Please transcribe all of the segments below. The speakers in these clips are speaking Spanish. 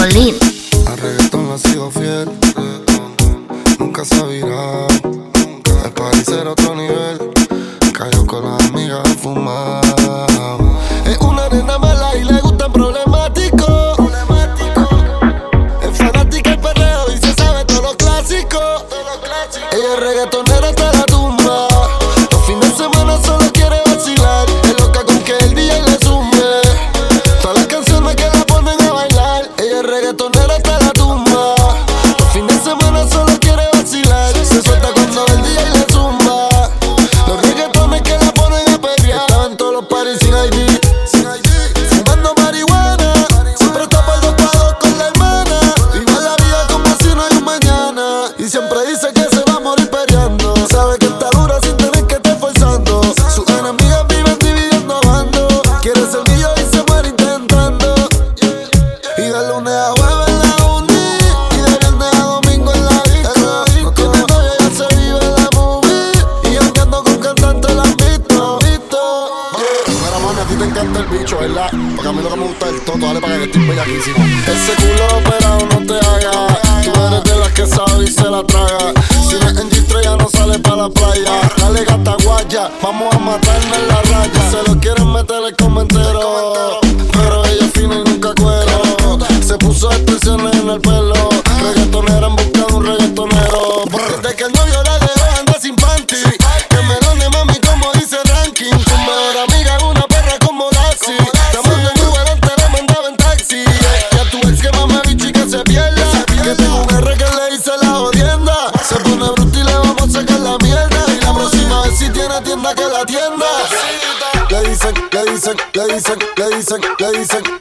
Bolin. Ese culo operado no te haga. Tú eres de las que sabe y se la traga. Si no es en G3 ya no sale para la playa. Dale gata guaya, vamos a matarme en la raya. Se lo quieren meter el comentero. Pero ella fina y nunca cuero. Se puso expresiones en el pelo. dicen, le dicen,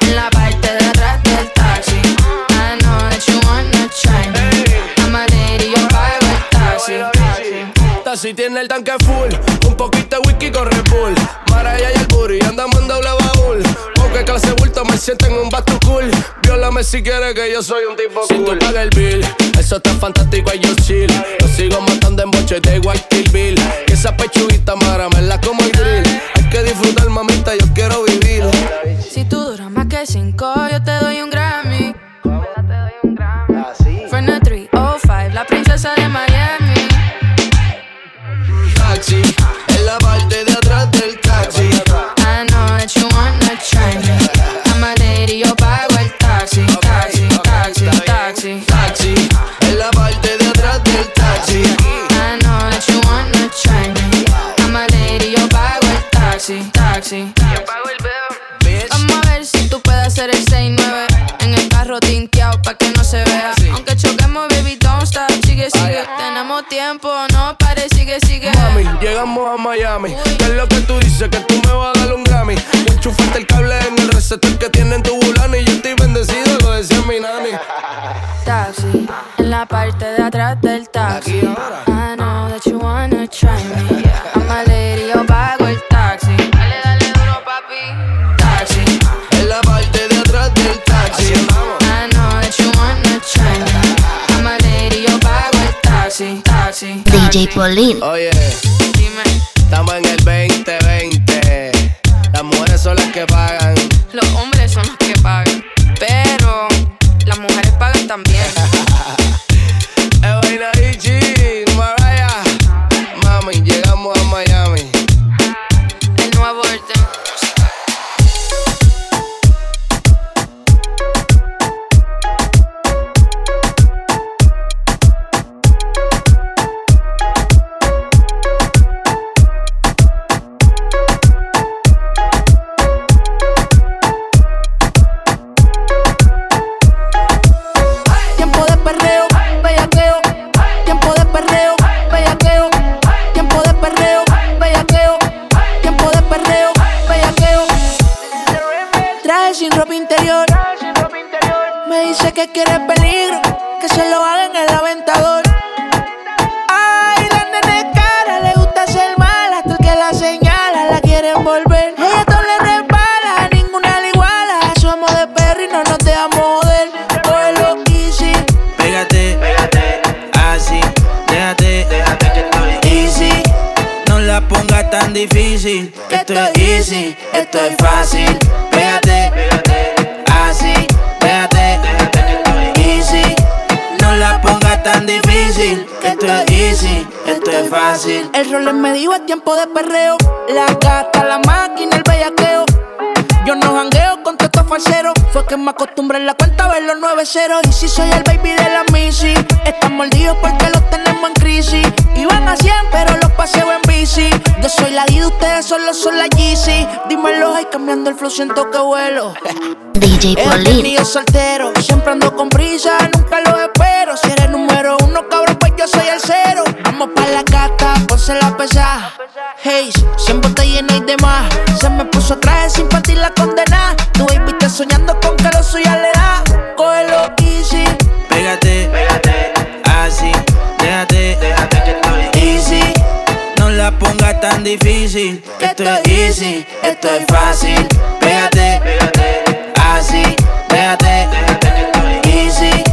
En la parte de atrás del taxi. I know that you wanna try me. I'm a lady, yo pago el taxi. Taxi tiene el tanque full, un poquito de whisky con Red Bull. Maraya y el booty, andamos en doble baúl. Porque clase bulto me siento en un basto cool. Viólame si quieres que yo soy un tipo cool. Si tú pagas el bill, eso está fantástico y yo chill. Lo sigo matando en boche de White Kill Bill. Y esa pechuguita la como el grill. Hay que disfrutar, mamita, yo quiero vivir. Si tú duras más que cinco, yo te doy un Grammy. Tiempo, no pare, sigue, sigue. Mami, llegamos a Miami. ¿Qué es lo que tú dices? Que tú me vas a dar un Grammy. Enchúfate el cable en el receptor que tiene en tu bulani. Y yo estoy bendecido, lo decía mi nani. Taxi, en la parte de atrás DJ Pauline. Oye, Dime, estamos en el 2020. Las mujeres son las que pagan. los hombres son los que pagan, difícil, esto es easy, esto es fácil. Pégate, pégate, así, estoy easy. No la pongas tan difícil, esto es easy, esto es fácil. El rol me dijo es tiempo de perreo. La gata, la máquina, el bellaqueo. Yo no jangueo con estos falseros. Fue que me acostumbré en la cuenta a ver los 9 ceros. Y si soy el baby de la Missy, están mordidos porque los tenemos en crisis. Iban a 100, pero los paseo en bici. Yo soy la D, ustedes solo son la Yeezy. Dímelo, ay, cambiando el flow, siento que vuelo. DJ He soltero, siempre ando con prisa, nunca lo espero. Si eres número uno, cabrón, pues yo soy el cero. Vamos pa' la gata, ponse la pesada. Hey, siempre está llena y demás. Puso traje sin partir la condena. Tu baby está soñando con que lo suya le da. Cógelo easy, Pégate, pégate, así, déjate, déjate que estoy easy. No la pongas tan difícil, que esto es easy, esto es fácil. Pégate, pégate, así, déjate, déjate que estoy easy.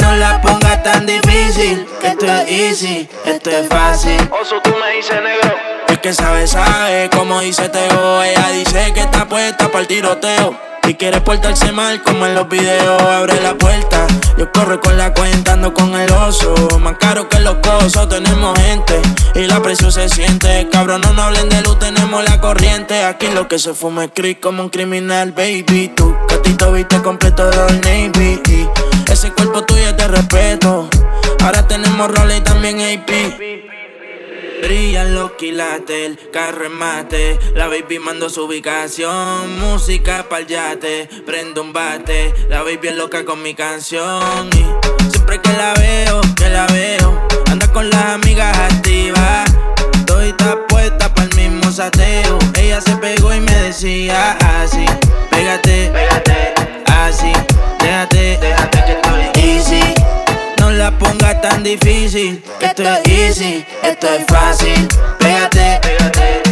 No la pongas tan difícil, que esto es easy, esto es fácil. Oso, tú me dices negro. Que sabe, sabe, como dice Teo. Ella dice que está puesta para el tiroteo. Si quiere portarse mal, como en los videos, abre la puerta. Yo corro con la cuenta, ando con el oso. Más caro que los cosos, tenemos gente. Y la presión se siente. Cabrón, no hablen de luz, tenemos la corriente. Aquí lo que se fuma es creep como un criminal, baby. Tu gatito viste completo de Navy. Y ese cuerpo tuyo te respeto. Ahora tenemos roles y también AP. Brillan los quilates, el carro en mate. La baby mando su ubicación. Música pa'l yate, prendo un bate. La baby es loca con mi canción. Y siempre que la veo, que la veo, anda con las amigas activas. Estoy puesta pa'l mismo sateo. Ella se pegó y me decía así. pégate, pégate, así, déjate, déjate que estoy easy. No la pongas tan difícil, esto es easy, esto es fácil. Pégate, pégate,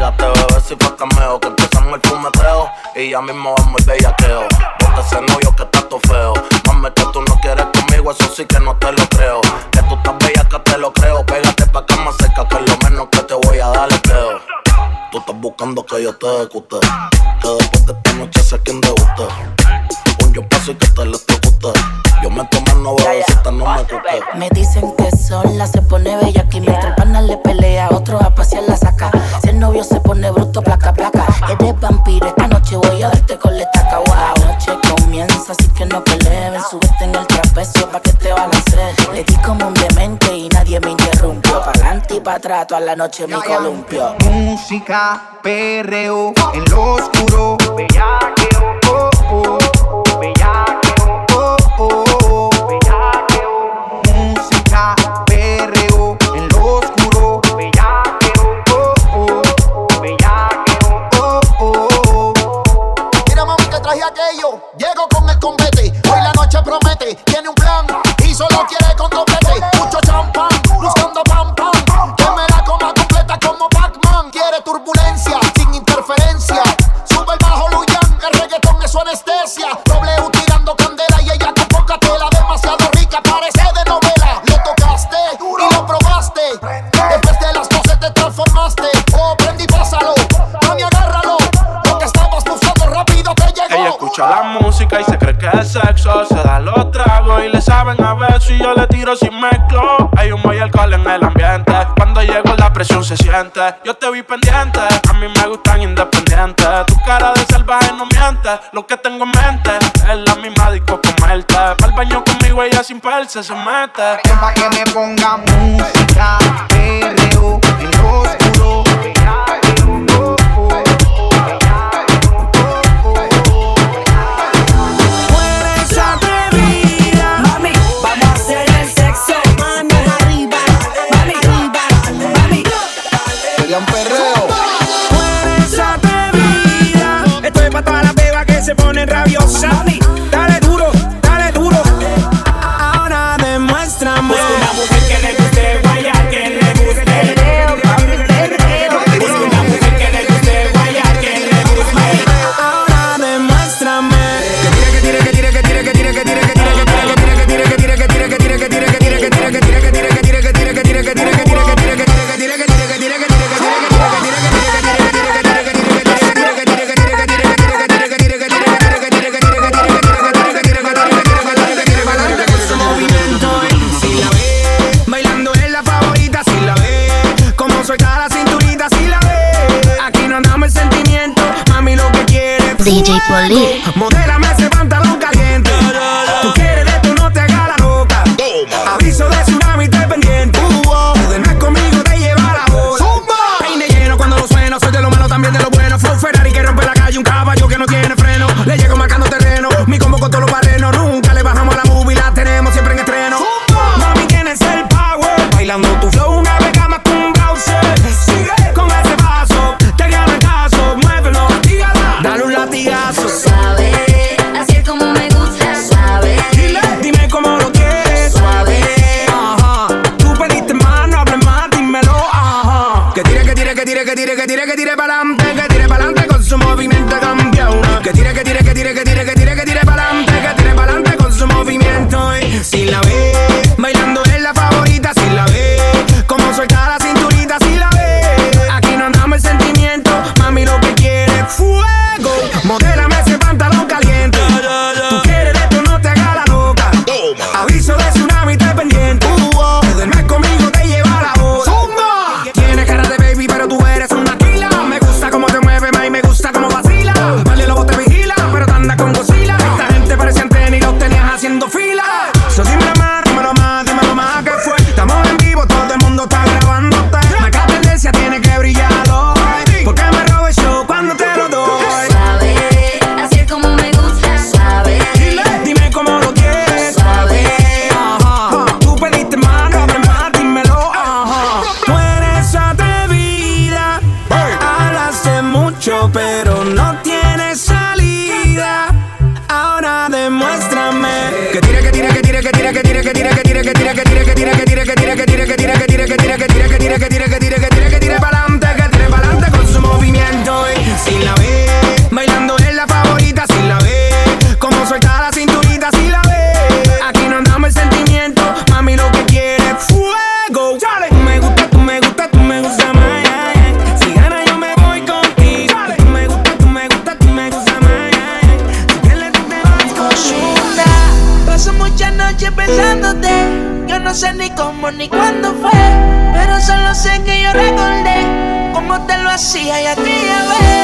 Pégate, bebé, si fue cameo. Que empezamos el fumeteo y ya mismo vamos el bellaqueo. Porque ese novio que está todo feo. Mami, que tú no quieres conmigo, eso sí que no te lo creo. Que tú estás bella, que te lo creo. Pégate pa' que más cerca, que lo menos que te voy a dar es creo. Tú estás buscando que yo te ejecute. Que después de esta noche sé quién te guste. Un yo paso y que te guste. Yo me tomo no esta no me cuque. Me dicen que sola se pone bella aquí mientras el pana le pelea, otro a pasear la saca. Si el novio se pone bruto, placa, placa. Eres vampiro, esta noche voy a darte con la estaca. Wow, la noche comienza, así que no peleen. Súbete en el trapecio pa' que te hacer. Le di como un demente y nadie me interrumpió. Pa' adelante y pa' atrás, toda la noche me columpio. Música, perreo, en lo oscuro. Bellaqueo, Yo te vi pendiente, a mí me gustan independientes. Tu cara de salvaje no miente, lo que tengo en mente es la misma disco comerte. Al baño conmigo ella sin perse se mete. Pa' que me ponga música, perreo, en lo oscuro. Ni cómo ni cuándo fue. Pero solo sé que yo recordé cómo te lo hacía y aquella vez.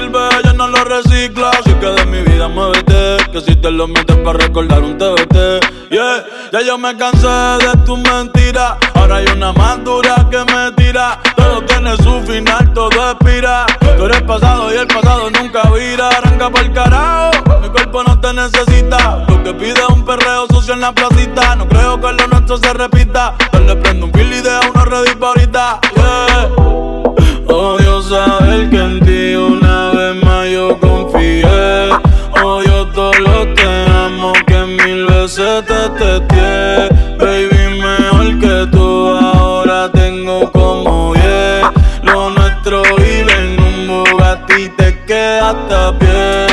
Sirve ya no lo recicla. Así que de mi vida muévete, que si te lo metes para recordar un TBT. Yeah, ya yo me cansé de tus mentiras. Ahora hay una más dura que me tira. Todo tiene su final, todo expira. Tú eres pasado y el pasado nunca vira. Arranca el carajo, mi cuerpo no te necesita. Lo que pide es un perreo sucio en la placita. No creo que lo nuestro se repita. Le prendo un fil y deja una pa' ahorita. Yeah. Odio saber que en ti veces te testé. Baby, mejor que tú ahora tengo como diez. Lo nuestro vive en un Bugatti te quedaste a pie.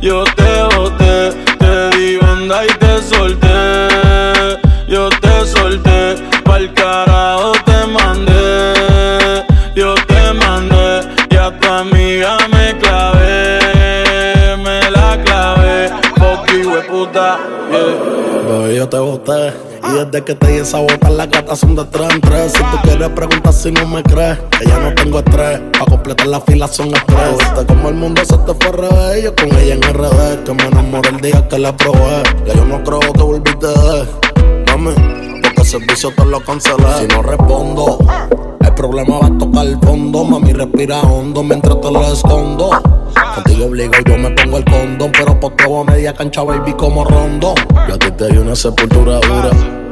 Yo te desde que te di esa bota, las gatas son de tres en tres. Si tú quieres preguntar si no me crees, que ya no tengo estrés. Pa' completar la fila son estrés. Viste como el mundo se te fue revés. Yo con ella en RD, que me enamoré el día que la probé. Ya yo no creo que volviste de Mami, porque el servicio te lo cancelé. Si no respondo, el problema va a tocar el fondo. Mami, respira hondo mientras te lo escondo. Contigo obligo yo me pongo el condón. Pero por todo a media cancha, baby, como rondo. Yo a ti te di una sepultura dura.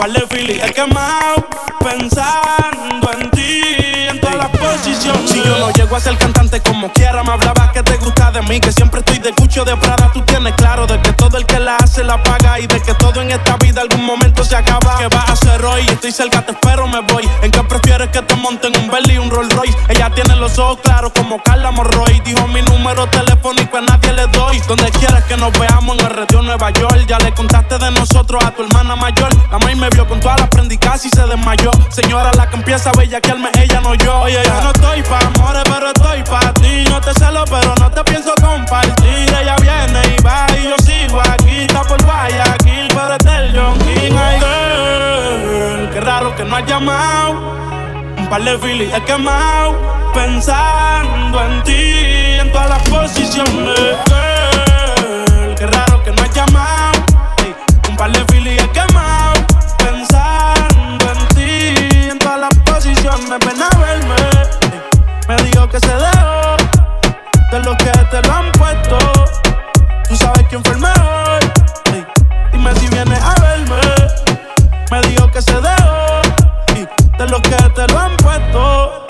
Par de filis he quemado. Pensando en ti en todas las posiciones. Si yo no llego a ser cantante como quiera, me hablabas que te gusta de mí. Que siempre estoy de cucho de Prada. Tú tienes claro de que todo el que la hace la paga. Y de que todo en esta vida algún momento se acaba. ¿Qué vas a hacer hoy? Estoy cerca, te espero, me voy. ¿En qué prefieres que te monten un Bentley y un Rolls Royce? Ella tiene los ojos claros como Carla Morroy. Dijo mi número telefónico a Donde quieras que nos veamos en el retiro Nueva York. Ya le contaste de nosotros a tu hermana mayor. La maíz me vio con todas las prendicas y se desmayó. Señora, la que empieza a bellaquearme, ella no yo. Oye, yo no estoy pa' amores, pero estoy pa' ti. No te celo, pero no te pienso compartir. Ella viene y va y yo sigo aquí. Está por Guayaquil, pero este el John King. Ay, girl, qué raro que no has llamado. Un par de filis he quemado. Pensando en ti en todas las posiciones. Un par de filis he quemado. Pensando en ti en todas las posiciones. Ven a verme. Me dijo que se dejó de los que te lo han puesto. Tú sabes quién fue el mejor. Dime si vienes a verme. Me dijo que se dejó de los que te lo han puesto.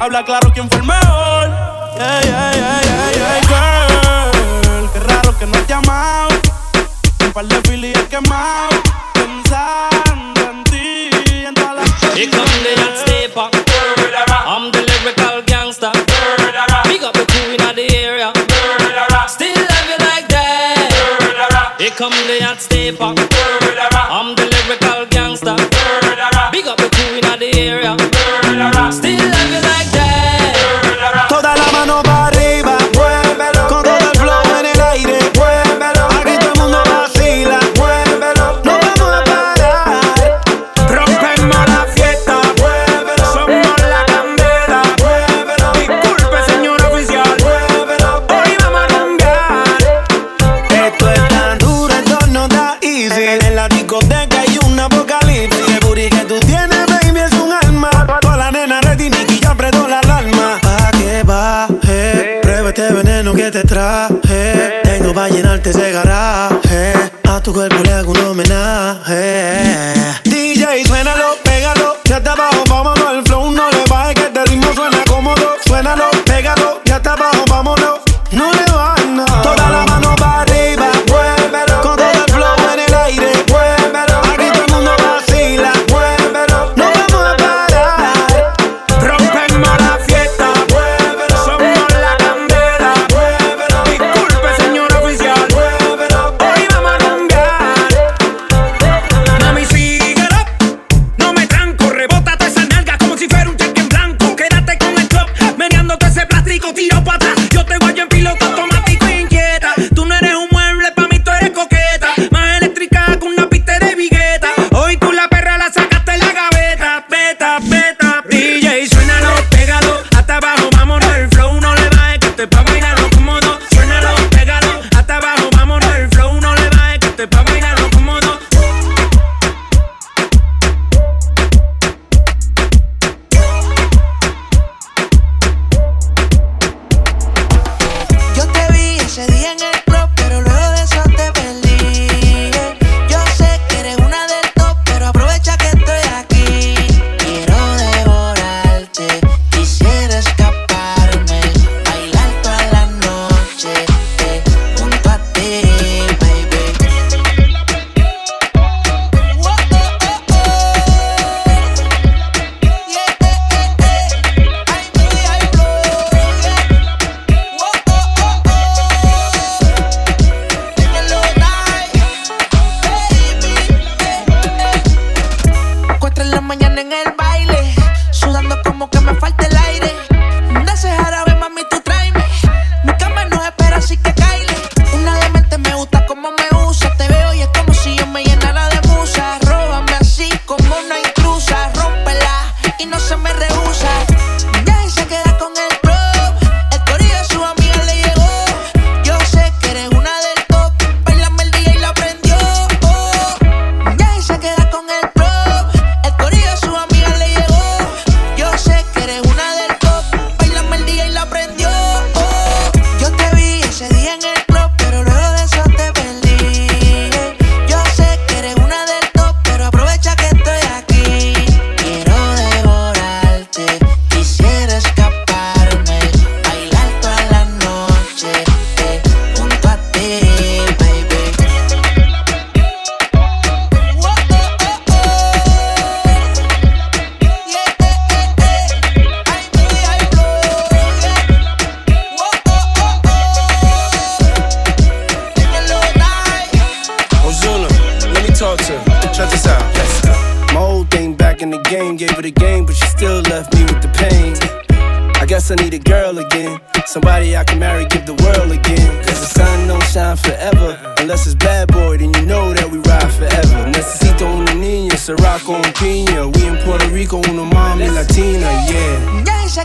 Habla claro quién fue el mejor. Yeah, yeah, yeah, girl. Qué raro que no has llamado. Par de filis he quemado. Pensando en ti en todas las Here come the hot stepper. I'm the lyrical gangster. Big up the crew in the area. Still love you like that. Here come the hot stepper. I'm the lyrical gangster. Big up the crew in the area. Still love you like that.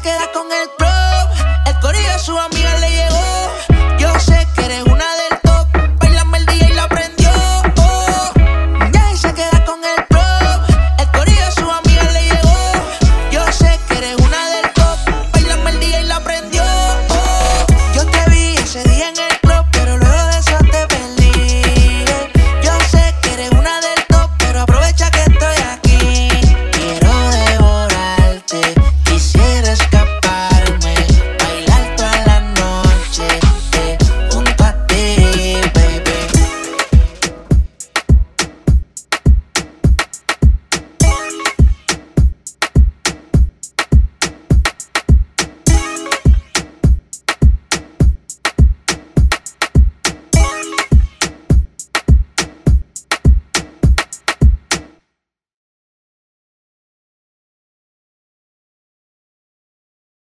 Queda con el